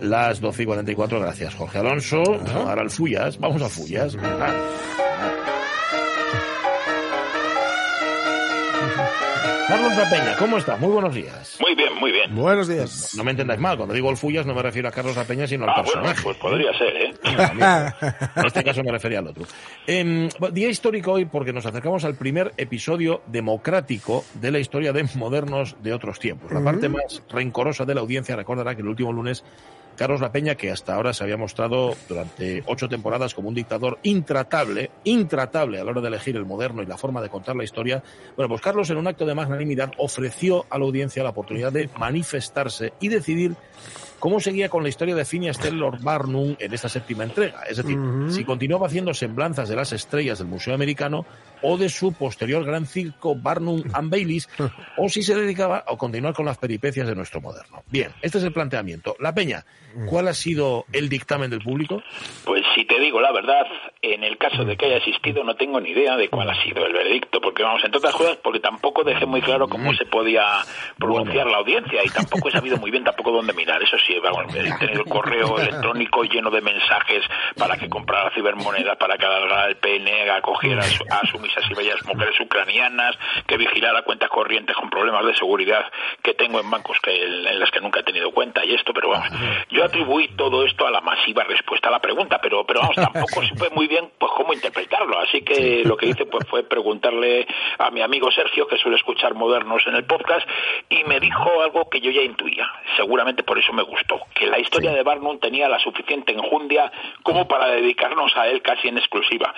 Las 12 y 44, gracias Jorge Alonso. Ahora al Fullas, vamos a Fullas. Carlos La Peña, ¿cómo está? Muy buenos días. Muy bien, muy bien. Buenos días. No me entendáis mal, cuando digo el Fullas no me refiero a Carlos La Peña, sino al Ah, personaje. bueno, pues podría ser, ¿eh? En este caso me refería al otro. Em, día histórico hoy porque nos acercamos al primer episodio democrático de la historia de modernos de otros tiempos. La parte más rencorosa de la audiencia recordará que el último lunes Carlos La Peña, que hasta ahora se había mostrado durante ocho temporadas como un dictador intratable, intratable a la hora de elegir el moderno y la forma de contar la historia, bueno, pues Carlos en un acto de magnanimidad ofreció a la audiencia la oportunidad de manifestarse y decidir cómo seguía con la historia de Phineas Taylor Barnum en esta séptima entrega. Es decir, si continuaba haciendo semblanzas de las estrellas del Museo Americano o de su posterior gran circo Barnum and Baileys, o si se dedicaba a continuar con las peripecias de nuestro moderno. Bien, este es el planteamiento. La Peña, ¿cuál ha sido el dictamen del público? Pues si te digo la verdad, en el caso de que haya existido, no tengo ni idea de cuál ha sido el veredicto, porque vamos, entre otras cosas, porque tampoco dejé muy claro cómo se podía pronunciar la audiencia y tampoco he sabido muy bien tampoco dónde mirar. Eso sí, vamos, tenido el correo electrónico lleno de mensajes para que comprara cibermonedas, para que alargara el PN, acogiera a sumisas y bellas mujeres ucranianas, que vigilara cuentas corrientes con problemas de seguridad que tengo en bancos que en las que nunca he tenido cuenta y esto, pero vamos, yo atribuí todo esto a la masiva respuesta a la pregunta, pero pero vamos, tampoco supe muy bien pues cómo interpretarlo, así que lo que hice pues fue preguntarle a mi amigo Sergio que suele escuchar modernos en el podcast y me dijo algo que yo ya intuía, seguramente por eso me gustó, que la historia de Barnum tenía la suficiente enjundia como para dedicarnos a él casi en exclusiva.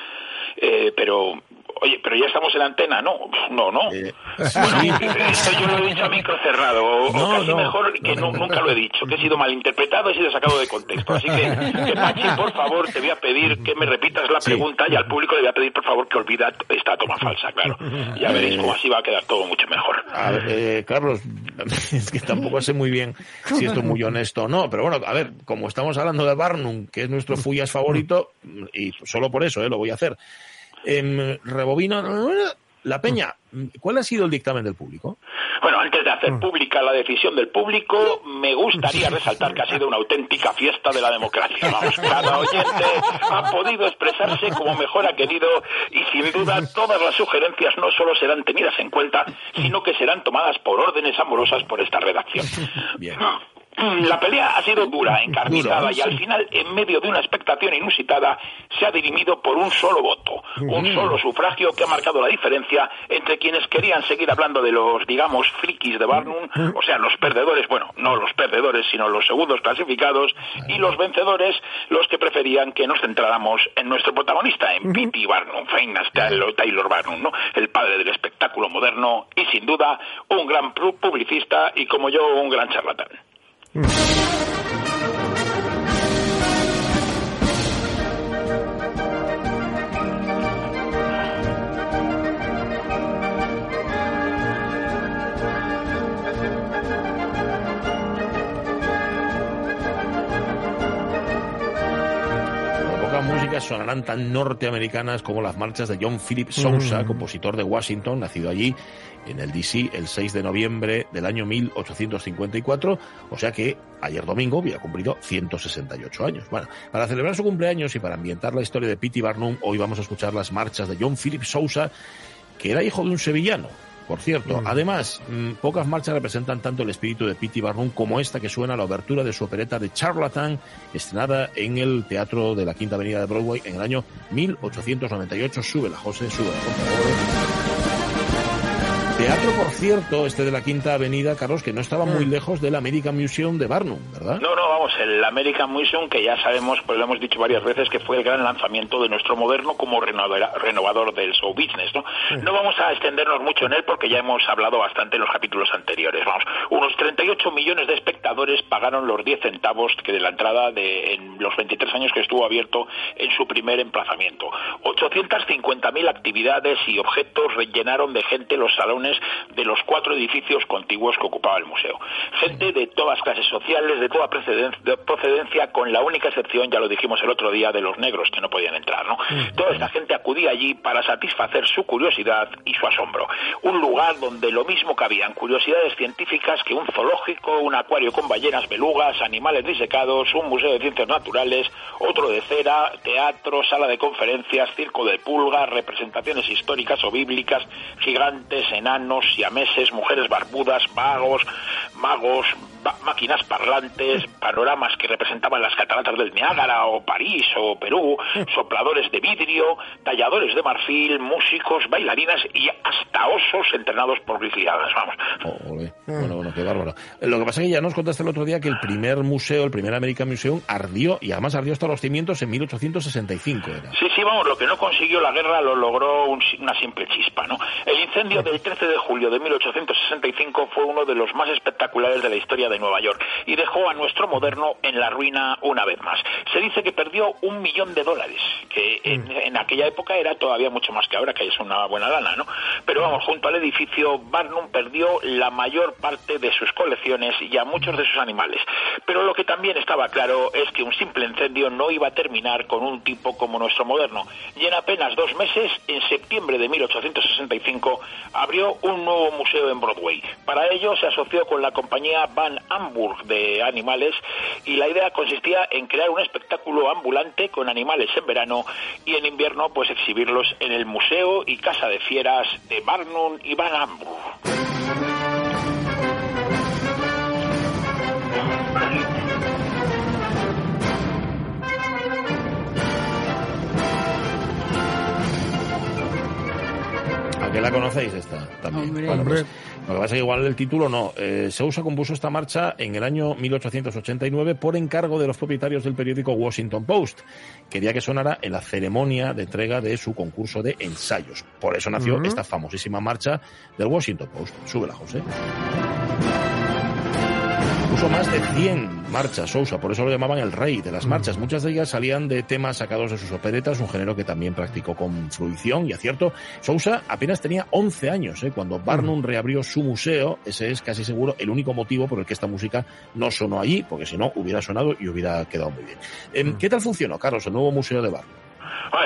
Eh, pero Oye, pero ya estamos en antena, ¿no? No, no. Eh, Bueno, esto yo lo he dicho a micro cerrado, o, No, casi no. mejor que no- nunca lo he dicho, que he sido malinterpretado, he sido sacado de contexto. Así que, que, Pachi, por favor, te voy a pedir que me repitas la pregunta y al público le voy a pedir, por favor, que olvida esta toma falsa, claro. Ya veréis cómo así va a quedar todo mucho mejor. A ver, eh, Carlos, es que tampoco sé muy bien si esto es muy honesto o no, pero bueno, a ver, como estamos hablando de Barnum, que es nuestro Fullas favorito, y solo por eso eh, lo voy a hacer, em, rebobino, la peña, ¿cuál ha sido el dictamen del público? Bueno, antes de hacer pública la decisión del público, me gustaría resaltar que ha sido una auténtica fiesta de la democracia. Vamos, cada oyente ha podido expresarse como mejor ha querido y sin duda todas las sugerencias no solo serán tenidas en cuenta, sino que serán tomadas por órdenes amorosas por esta redacción. Bien. La pelea ha sido dura, encarnizada y al final, en medio de una expectación inusitada, se ha dirimido por un solo voto, un solo sufragio que ha marcado la diferencia entre quienes querían seguir hablando de los, digamos, frikis de Barnum, o sea, los perdedores, bueno, no los perdedores, sino los segundos clasificados, y los vencedores, los que preferían que nos centráramos en nuestro protagonista, en P.T. Barnum, Phineas Taylor Taylor Barnum, ¿no? El padre del espectáculo moderno y, sin duda, un gran pu- publicista y, como yo, un gran charlatán. Con poca música sonarán tan norteamericanas como las marchas de John Philip Sousa, compositor de Washington, nacido allí en el DC el 6 de noviembre del año 1854, o sea que ayer domingo había cumplido 168 años. Bueno, para celebrar su cumpleaños y para ambientar la historia de P.T. Barnum, hoy vamos a escuchar las marchas de John Philip Sousa, que era hijo de un sevillano. Por cierto, además, mm, pocas marchas representan tanto el espíritu de P.T. Barnum como esta que suena a la obertura de su opereta de Charlatan, estrenada en el Teatro de la Quinta Avenida de Broadway en el año 1898. Súbela, José, súbela, por favor. Teatro por cierto, este de la Quinta Avenida, Carlos, que no estaba muy mm. lejos del American Museum de Barnum, ¿verdad? No, no, vamos, el American Museum, que ya sabemos, pues lo hemos dicho varias veces, que fue el gran lanzamiento de nuestro moderno como renovador del show business, ¿no? No vamos a extendernos mucho en él porque ya hemos hablado bastante en los capítulos anteriores. Vamos, unos 38 millones de espectadores pagaron los 10 centavos que de la entrada de en los 23 años que estuvo abierto en su primer emplazamiento. 850.000 actividades y objetos rellenaron de gente los salones de los cuatro edificios contiguos que ocupaba el museo. Gente de todas clases sociales, de toda procedencia, con la única excepción, ya lo dijimos el otro día, de los negros que no podían entrar. ¿no? Toda esta gente acudía allí para satisfacer su curiosidad y su asombro. Un lugar donde lo mismo cabían curiosidades científicas que un zoológico, un acuario con ballenas belugas, animales disecados, un museo de ciencias naturales, otro de cera, teatro, sala de conferencias, circo de pulgas, representaciones históricas o bíblicas, gigantes, enanos, siameses, mujeres barbudas, vagos, magos, máquinas parlantes, panoramas que representaban las cataratas del Niágara o París o Perú, sopladores de vidrio, talladores de marfil, músicos, bailarinas y hasta osos entrenados por grizzlyadas, vamos. Bueno, bueno, qué bárbaro. Lo que pasa es que ya nos contaste el otro día que el primer museo, el primer American Museum, ardió y además ardió hasta los cimientos en 1865. Era. Sí, sí, vamos, lo que no consiguió la guerra lo logró una simple chispa, ¿no? El incendio del 13 de julio de 1865 fue uno de los más espectaculares de la historia de Nueva York y dejó a nuestro moderno en la ruina una vez más. Se dice que perdió un millón de dólares, que en, mm. aquella época era todavía mucho más que ahora, que es una buena lana, ¿no? Pero vamos, junto al edificio, Barnum perdió la mayor parte de sus colecciones y a muchos de sus animales. Pero lo que también estaba claro es que un simple incendio no iba a terminar con un tipo como nuestro moderno. Y en apenas dos meses, en septiembre de 1865, abrió un nuevo museo en Broadway. Para ello se asoció con la compañía Van Hamburg de animales y la idea consistía en crear un espectáculo ambulante con animales en verano y en invierno pues exhibirlos en el museo y casa de fieras de Barnum y Van Hamburg. Que la conocéis esta también. Pues, lo que pasa es que igual el título no. Eh, Sousa compuso esta marcha en el año 1889 por encargo de los propietarios del periódico Washington Post. Quería que sonara en la ceremonia de entrega de su concurso de ensayos. Por eso nació esta famosísima marcha del Washington Post. Súbela, José. Puso más de 100 marchas Sousa, por eso lo llamaban el rey de las marchas. Muchas de ellas salían de temas sacados de sus operetas, un género que también practicó con fruición y acierto. Sousa apenas tenía 11 años ¿eh? cuando Barnum reabrió su museo. Ese es casi seguro el único motivo por el que esta música no sonó allí, porque si no hubiera sonado y hubiera quedado muy bien. Em, ¿Qué tal funcionó, Carlos, el nuevo museo de Barnum?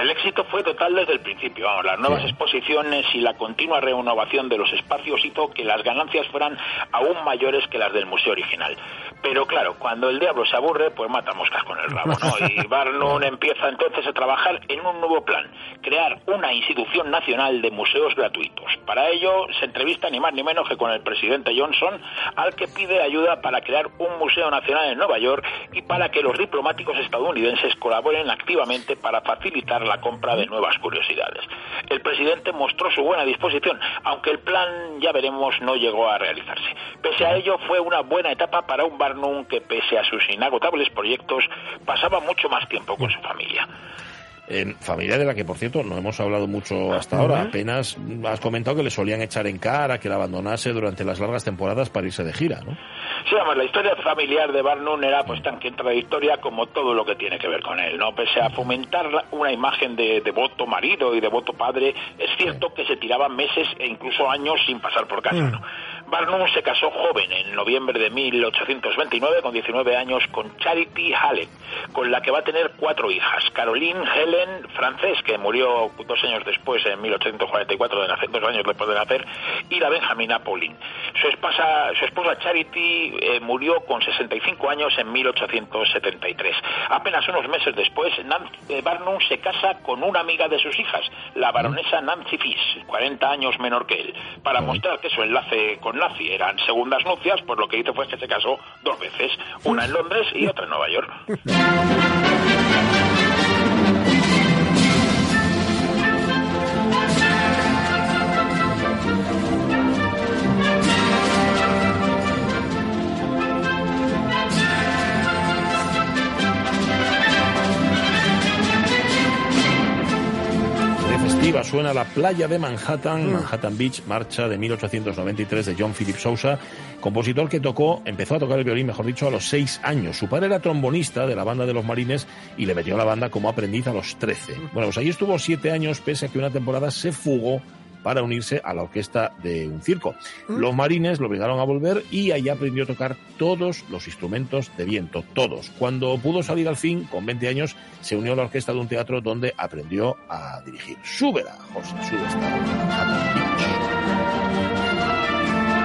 El éxito fue total desde el principio. Vamos, las nuevas exposiciones y la continua renovación de los espacios hizo que las ganancias fueran aún mayores que las del museo original. Pero claro, cuando el diablo se aburre, pues mata moscas con el rabo, ¿no? Y Barnum empieza entonces a trabajar en un nuevo plan, crear una institución nacional de museos gratuitos. Para ello se entrevista ni más ni menos que con el presidente Johnson, al que pide ayuda para crear un museo nacional en Nueva York y para que los diplomáticos estadounidenses colaboren activamente para facilitar la compra de nuevas curiosidades. El presidente mostró su buena disposición, aunque el plan, ya veremos, no llegó a realizarse. Pese a ello, fue una buena etapa para un Barnum que, pese a sus inagotables proyectos, pasaba mucho más tiempo con su familia. En familia de la que, por cierto, no hemos hablado mucho hasta ahora. Apenas has comentado que le solían echar en cara que la abandonase durante las largas temporadas para irse de gira, ¿no? Sí, vamos, la historia familiar de Barnum era pues tan contradictoria como todo lo que tiene que ver con él, ¿no? Pese a fomentar una imagen de devoto marido y devoto padre, es cierto que se tiraban meses e incluso años sin pasar por casa, mm. ¿no? Barnum se casó joven en noviembre de 1829, con 19 años, con Charity Hallett, con la que va a tener cuatro hijas. Caroline Helen Frances, que murió dos años después, en 1844, de nacer, dos años después de nacer, y la Benjamina Pauline. Su esposa, su esposa Charity eh, murió con 65 años en 1873. Apenas unos meses después, eh, Barnum se casa con una amiga de sus hijas, la baronesa Nancy Fish, 40 años menor que él, para mostrar que su enlace con nazi. Eran segundas nupcias, pues lo que hizo fue que se casó dos veces, una en Londres y otra en Nueva York. arriba suena la playa de Manhattan. Manhattan Beach, marcha de 1893 de John Philip Sousa, compositor que tocó, empezó a tocar el violín, mejor dicho, a los seis años. Su padre era trombonista de la banda de los Marines y le metió a la banda como aprendiz a los 13. Bueno, pues ahí estuvo siete años, pese a que una temporada se fugó para unirse a la orquesta de un circo. Mm. Los marines lo obligaron a volver y ahí aprendió a tocar todos los instrumentos de viento, todos. Cuando pudo salir al fin, con 20 años, se unió a la orquesta de un teatro donde aprendió a dirigir. Súbela, José, súbela.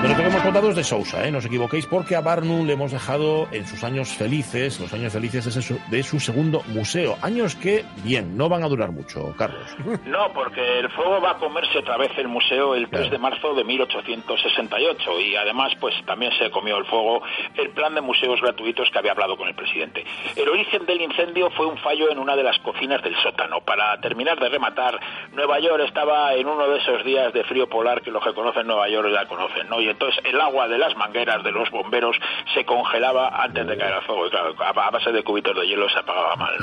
Lo que hemos contado es de Sousa, ¿eh? no os equivoquéis, porque a Barnum le hemos dejado en sus años felices, los años felices de su, de su segundo museo. Años que, bien, no van a durar mucho, Carlos. No, porque el fuego va a comerse otra vez el museo el 3 de marzo de 1868 y además, pues también se comió el fuego el plan de museos gratuitos que había hablado con el presidente. El origen del incendio fue un fallo en una de las cocinas del sótano. Para terminar de rematar, Nueva York estaba en uno de esos días de frío polar que los que conocen Nueva York ya conocen, ¿no? Entonces el agua de las mangueras de los bomberos se congelaba antes de caer al fuego. Y claro, a base de cubitos de hielo se apagaba mal.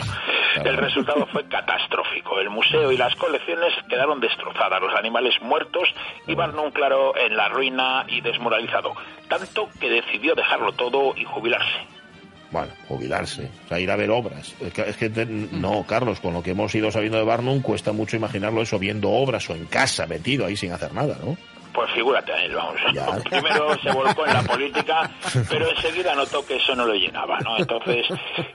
El resultado fue catastrófico. El museo y las colecciones quedaron destrozadas, los animales muertos y Barnum, claro, en la ruina y desmoralizado. Tanto que decidió dejarlo todo y jubilarse. Bueno, jubilarse, o sea, ir a ver obras. Es que, no, Carlos, con lo que hemos ido sabiendo de Barnum, cuesta mucho imaginarlo eso viendo obras o en casa, metido ahí sin hacer nada, ¿no? Pues figúrate a él, vamos. Primero se volcó en la política, pero enseguida notó que eso no lo llenaba, ¿no? Entonces,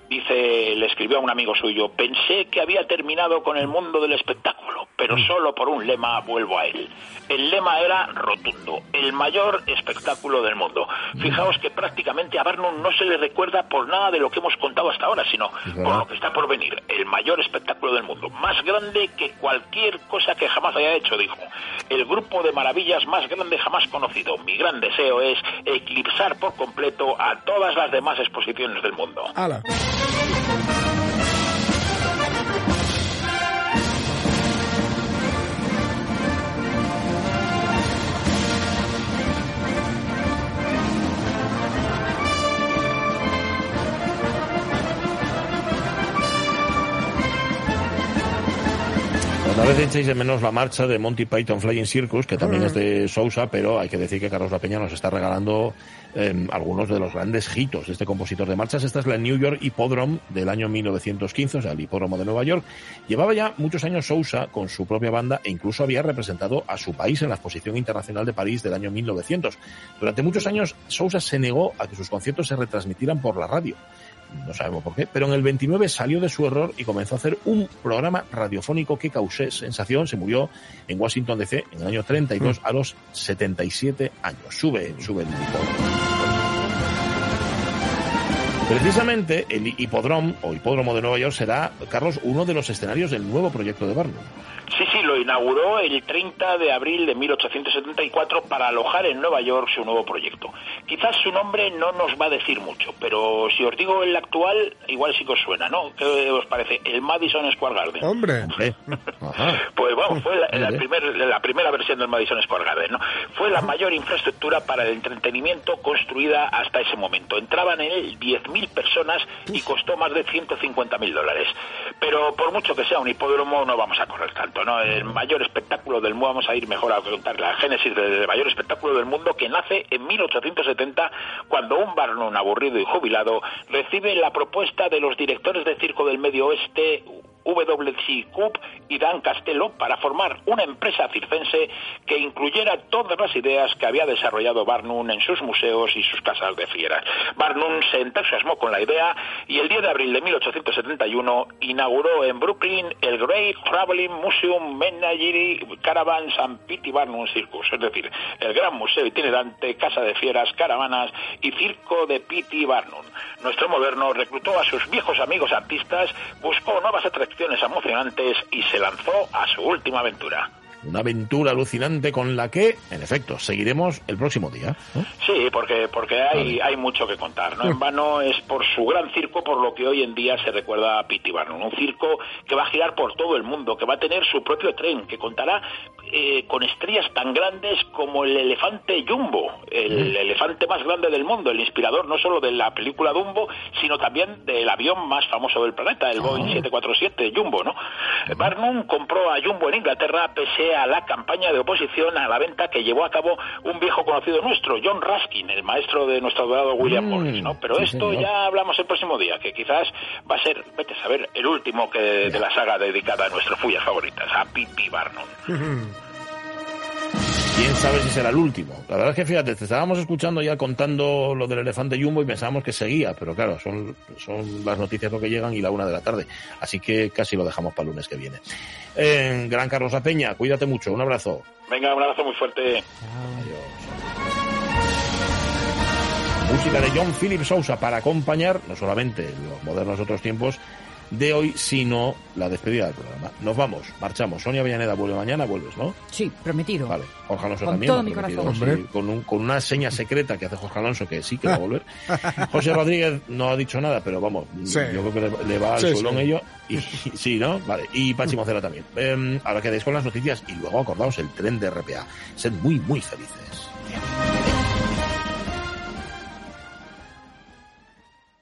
dice, le escribió a un amigo suyo, pensé que había terminado con el mundo del espectáculo, pero mm. solo por un lema vuelvo a él. El lema era rotundo, el mayor espectáculo del mundo. Mm. Fijaos que prácticamente a Barnum no se le recuerda por nada de lo que hemos contado hasta ahora, sino por lo que está por venir, el mayor espectáculo del mundo, más grande que cualquier cosa que jamás haya hecho, dijo. El grupo de maravillas más grande jamás conocido. Mi gran deseo es eclipsar por completo a todas las demás exposiciones del mundo. A veces echáis de menos la marcha de Monty Python Flying Circus, que también es de Sousa, pero hay que decir que Carlos La Peña nos está regalando em, algunos de los grandes hitos de este compositor de marchas. Esta es la New York Hippodrome del año 1915, o sea, el hipódromo de Nueva York. Llevaba ya muchos años Sousa con su propia banda e incluso había representado a su país en la Exposición Internacional de París del año 1900. Durante muchos años Sousa se negó a que sus conciertos se retransmitieran por la radio no sabemos por qué, pero en el 29 salió de su error y comenzó a hacer un programa radiofónico que causó sensación. Se murió en Washington DC en el año 32 a los 77 años. Sube, sube el Precisamente el hipódromo o hipódromo de Nueva York será, Carlos, uno de los escenarios del nuevo proyecto de Barnum. Sí, sí, lo inauguró el 30 de abril de 1874 para alojar en Nueva York su nuevo proyecto. Quizás su nombre no nos va a decir mucho, pero si os digo el actual, igual sí que os suena, ¿no? ¿Qué os parece? El Madison Square Garden. ¡Hombre! pues bueno, fue la, la, primera versión del Madison Square Garden, ¿no? Fue la mayor infraestructura para el entretenimiento construida hasta ese momento. Entraban en él 10.000 personas y costó más de 150.000 dólares. Pero por mucho que sea un hipódromo, no vamos a correr tanto. El mayor espectáculo del mundo, vamos a ir mejor a contar la génesis del mayor espectáculo del mundo que nace en 1870 cuando un Barnum aburrido y jubilado recibe la propuesta de los directores de circo del Medio Oeste WC Coop y Dan Castello para formar una empresa circense que incluyera todas las ideas que había desarrollado Barnum en sus museos y sus casas de fieras. Barnum se entusiasmó con la idea y el 10 de abril de 1871 inauguró en Brooklyn el Great Traveling Museum Menagerie Caravans and Pity Barnum Circus, es decir, el gran museo itinerante, casa de fieras, caravanas y circo de Pity Barnum. Nuestro moderno reclutó a sus viejos amigos artistas, buscó nuevas atracciones emocionantes y se lanzó a su última aventura. Una aventura alucinante con la que, en efecto, seguiremos el próximo día. Sí, porque, porque hay, hay mucho que contar. No en vano es por su gran circo por lo que hoy en día se recuerda a Pity Barnum. Un circo que va a girar por todo el mundo, que va a tener su propio tren, que contará eh, con estrellas tan grandes como el elefante Jumbo, el elefante más grande del mundo, el inspirador no solo de la película Dumbo, sino también del avión más famoso del planeta, el Boeing 747 Jumbo, ¿no? Barnum compró a Jumbo en Inglaterra pese a la campaña de oposición a la venta que llevó a cabo un viejo conocido nuestro, John Raskin, el maestro de nuestro adorado William Morris, ¿no? Pero esto ya hablamos el próximo día, que quizás va a ser, vete a saber, el último que de la saga dedicada a nuestras fullas favoritas, a Pippi Barnum. quién sabe si será el último. La verdad es que fíjate, te estábamos escuchando ya contando lo del elefante Jumbo y pensábamos que seguía, pero claro, son, son las noticias lo que llegan y la una de la tarde. Así que casi lo dejamos para el lunes que viene. Eh, Gran Carlos Apeña, cuídate mucho, un abrazo. Venga, un abrazo muy fuerte. Música de John Philip Sousa para acompañar no solamente los modernos otros tiempos, de hoy, sino la despedida del programa. Nos vamos, marchamos. Sonia Villaneda vuelve mañana, vuelves, ¿no? Sí, prometido. Vale, Jorge Alonso Con también. todo mi corazón. sí, con, un- con una seña secreta que hace Jorge Alonso que sí que va a volver. José Rodríguez no ha dicho nada, pero vamos, Sí. yo creo que le, le va al Sí, suelo en sí. ello. Y, sí, ¿no? Vale. Y Pachi Mocera también. Eh, ahora quedéis con las noticias y luego acordaos el tren de RPA. Sed muy, muy felices.